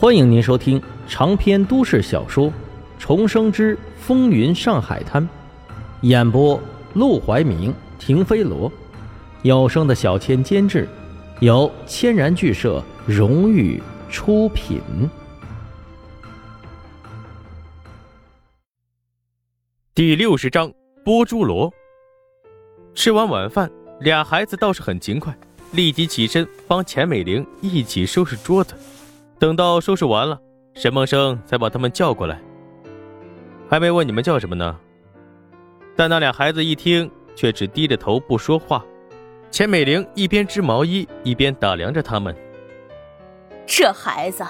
欢迎您收听长篇都市小说《重生之风云上海滩》，演播：陆怀明、停飞罗，有声的小千监制，由千然剧社荣誉出品。第六十章波珠罗。吃完晚饭，俩孩子倒是很勤快，立即起身帮钱美玲一起收拾桌子。等到收拾完了，沈梦生才把他们叫过来。还没问你们叫什么呢。但那俩孩子一听，却只低着头不说话。钱美玲一边织毛衣，一边打量着他们。这孩子，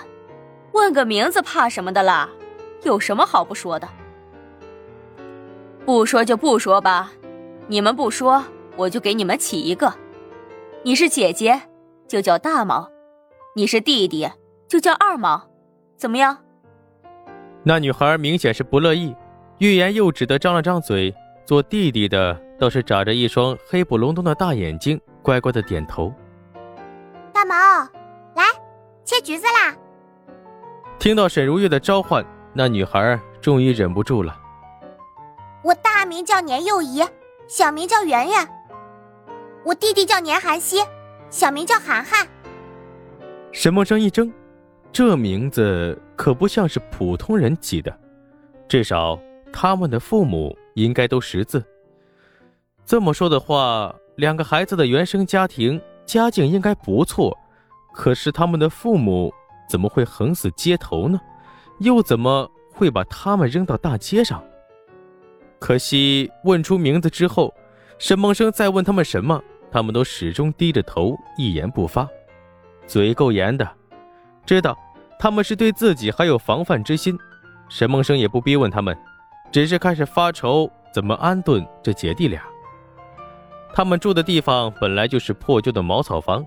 问个名字怕什么的啦？有什么好不说的？不说就不说吧。你们不说，我就给你们起一个。你是姐姐，就叫大毛；你是弟弟。就叫二毛，怎么样？那女孩明显是不乐意，欲言又止的张了张嘴。做弟弟的倒是眨着一双黑不隆咚的大眼睛，乖乖的点头。大毛，来切橘子啦！听到沈如月的召唤，那女孩终于忍不住了。我大名叫年幼仪，小名叫圆圆。我弟弟叫年寒溪，小名叫涵涵。沈梦生一怔。这名字可不像是普通人起的，至少他们的父母应该都识字。这么说的话，两个孩子的原生家庭家境应该不错，可是他们的父母怎么会横死街头呢？又怎么会把他们扔到大街上？可惜问出名字之后，沈梦生再问他们什么，他们都始终低着头，一言不发，嘴够严的。知道他们是对自己还有防范之心，沈梦生也不逼问他们，只是开始发愁怎么安顿这姐弟俩。他们住的地方本来就是破旧的茅草房，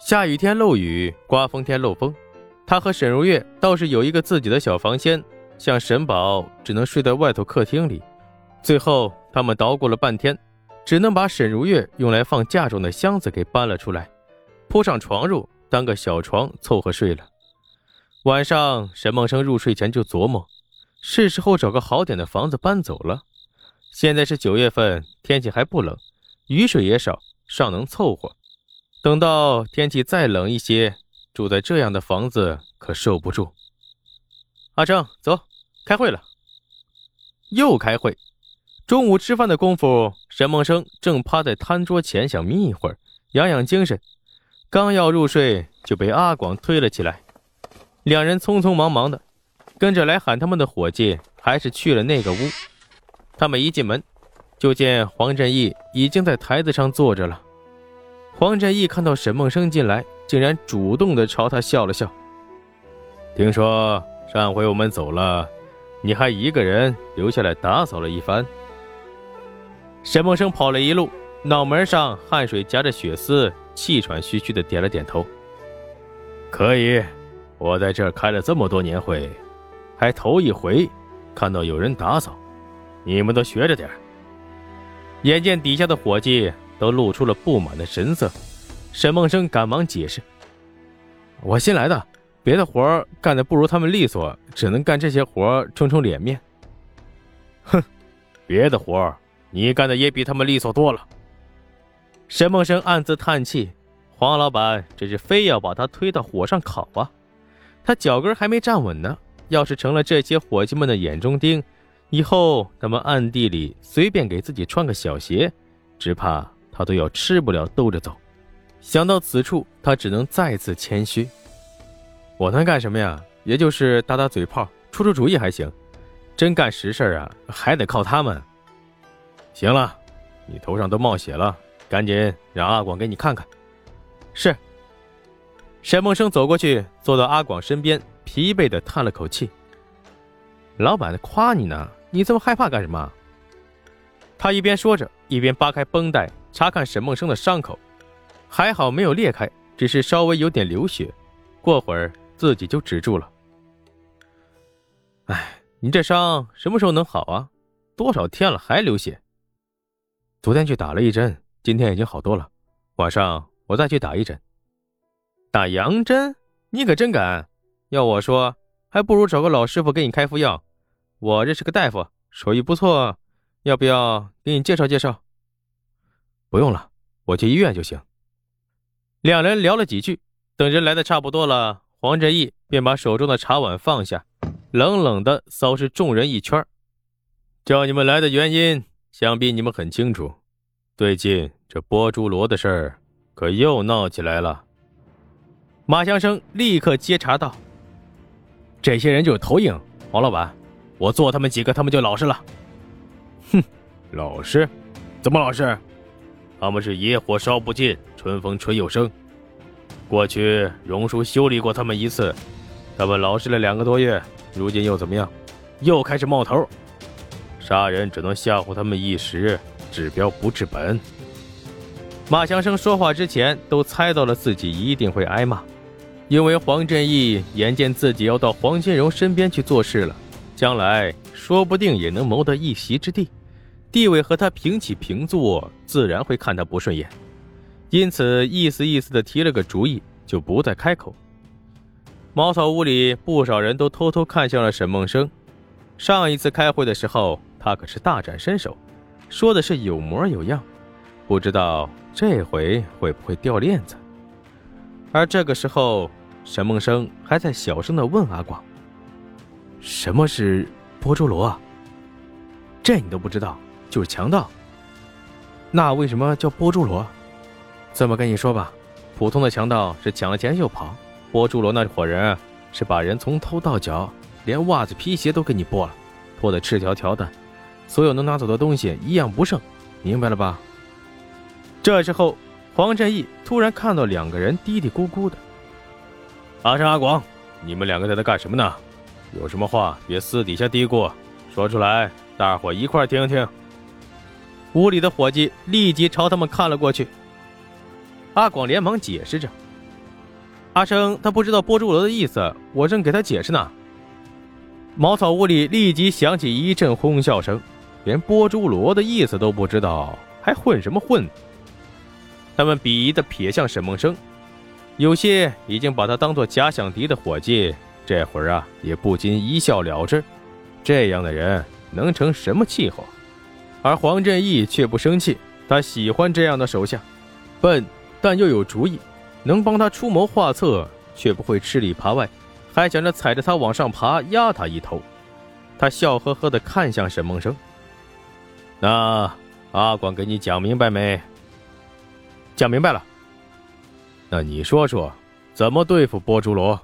下雨天漏雨，刮风天漏风。他和沈如月倒是有一个自己的小房间，像沈宝只能睡在外头客厅里。最后他们捣鼓了半天，只能把沈如月用来放嫁妆的箱子给搬了出来，铺上床褥当个小床凑合睡了。晚上，沈梦生入睡前就琢磨，是时候找个好点的房子搬走了。现在是九月份，天气还不冷，雨水也少，尚能凑合。等到天气再冷一些，住在这样的房子可受不住。阿正，走，开会了。又开会。中午吃饭的功夫，沈梦生正趴在餐桌前想眯一会儿，养养精神。刚要入睡，就被阿广推了起来。两人匆匆忙忙的，跟着来喊他们的伙计还是去了那个屋。他们一进门，就见黄振义已经在台子上坐着了。黄振义看到沈梦生进来，竟然主动的朝他笑了笑。听说上回我们走了，你还一个人留下来打扫了一番。沈梦生跑了一路，脑门上汗水夹着血丝，气喘吁吁的点了点头。可以。我在这儿开了这么多年会，还头一回看到有人打扫，你们都学着点眼见底下的伙计都露出了不满的神色，沈梦生赶忙解释：“我新来的，别的活干的不如他们利索，只能干这些活充充脸面。”哼，别的活你干的也比他们利索多了。沈梦生暗自叹气：“黄老板这是非要把他推到火上烤啊！”他脚跟还没站稳呢，要是成了这些伙计们的眼中钉，以后他们暗地里随便给自己穿个小鞋，只怕他都要吃不了兜着走。想到此处，他只能再次谦虚：“我能干什么呀？也就是打打嘴炮，出出主意还行。真干实事啊，还得靠他们。”行了，你头上都冒血了，赶紧让阿广给你看看。是。沈梦生走过去，坐到阿广身边，疲惫的叹了口气：“老板夸你呢，你这么害怕干什么？”他一边说着，一边扒开绷带，查看沈梦生的伤口，还好没有裂开，只是稍微有点流血，过会儿自己就止住了。哎，你这伤什么时候能好啊？多少天了还流血？昨天去打了一针，今天已经好多了，晚上我再去打一针。打洋针？你可真敢！要我说，还不如找个老师傅给你开副药。我认识个大夫，手艺不错，要不要给你介绍介绍？不用了，我去医院就行。两人聊了几句，等人来的差不多了，黄振义便把手中的茶碗放下，冷冷的扫视众人一圈。叫你们来的原因，想必你们很清楚。最近这波珠罗的事儿，可又闹起来了。马祥生立刻接茬道：“这些人就是投影，黄老板，我做他们几个，他们就老实了。”哼，老实？怎么老实？他们是野火烧不尽，春风吹又生。过去荣叔修理过他们一次，他们老实了两个多月，如今又怎么样？又开始冒头。杀人只能吓唬他们一时，治标不治本。马祥生说话之前都猜到了自己一定会挨骂，因为黄振义眼见自己要到黄金荣身边去做事了，将来说不定也能谋得一席之地，地位和他平起平坐，自然会看他不顺眼，因此意思意思的提了个主意，就不再开口。茅草屋里不少人都偷偷看向了沈梦生，上一次开会的时候。他可是大展身手，说的是有模有样，不知道这回会不会掉链子。而这个时候，沈梦生还在小声的问阿广：“什么是波珠罗啊？这你都不知道，就是强盗。那为什么叫波珠罗？这么跟你说吧，普通的强盗是抢了钱就跑，波珠罗那伙人是把人从头到脚，连袜子皮鞋都给你剥了，脱得赤条条的。”所有能拿走的东西一样不剩，明白了吧？这时候，黄振义突然看到两个人嘀嘀咕咕的。阿生、阿广，你们两个在这干什么呢？有什么话别私底下嘀咕，说出来，大伙一块听听。屋里的伙计立即朝他们看了过去。阿广连忙解释着：“阿生他不知道波珠罗的意思，我正给他解释呢。”茅草屋里立即响起一阵哄笑声。连波珠罗的意思都不知道，还混什么混？他们鄙夷的瞥向沈梦生，有些已经把他当做假想敌的伙计，这会儿啊也不禁一笑了之。这样的人能成什么气候？而黄振义却不生气，他喜欢这样的手下，笨但又有主意，能帮他出谋划策，却不会吃里扒外，还想着踩着他往上爬，压他一头。他笑呵呵地看向沈梦生。那阿广给你讲明白没？讲明白了。那你说说，怎么对付波珠罗？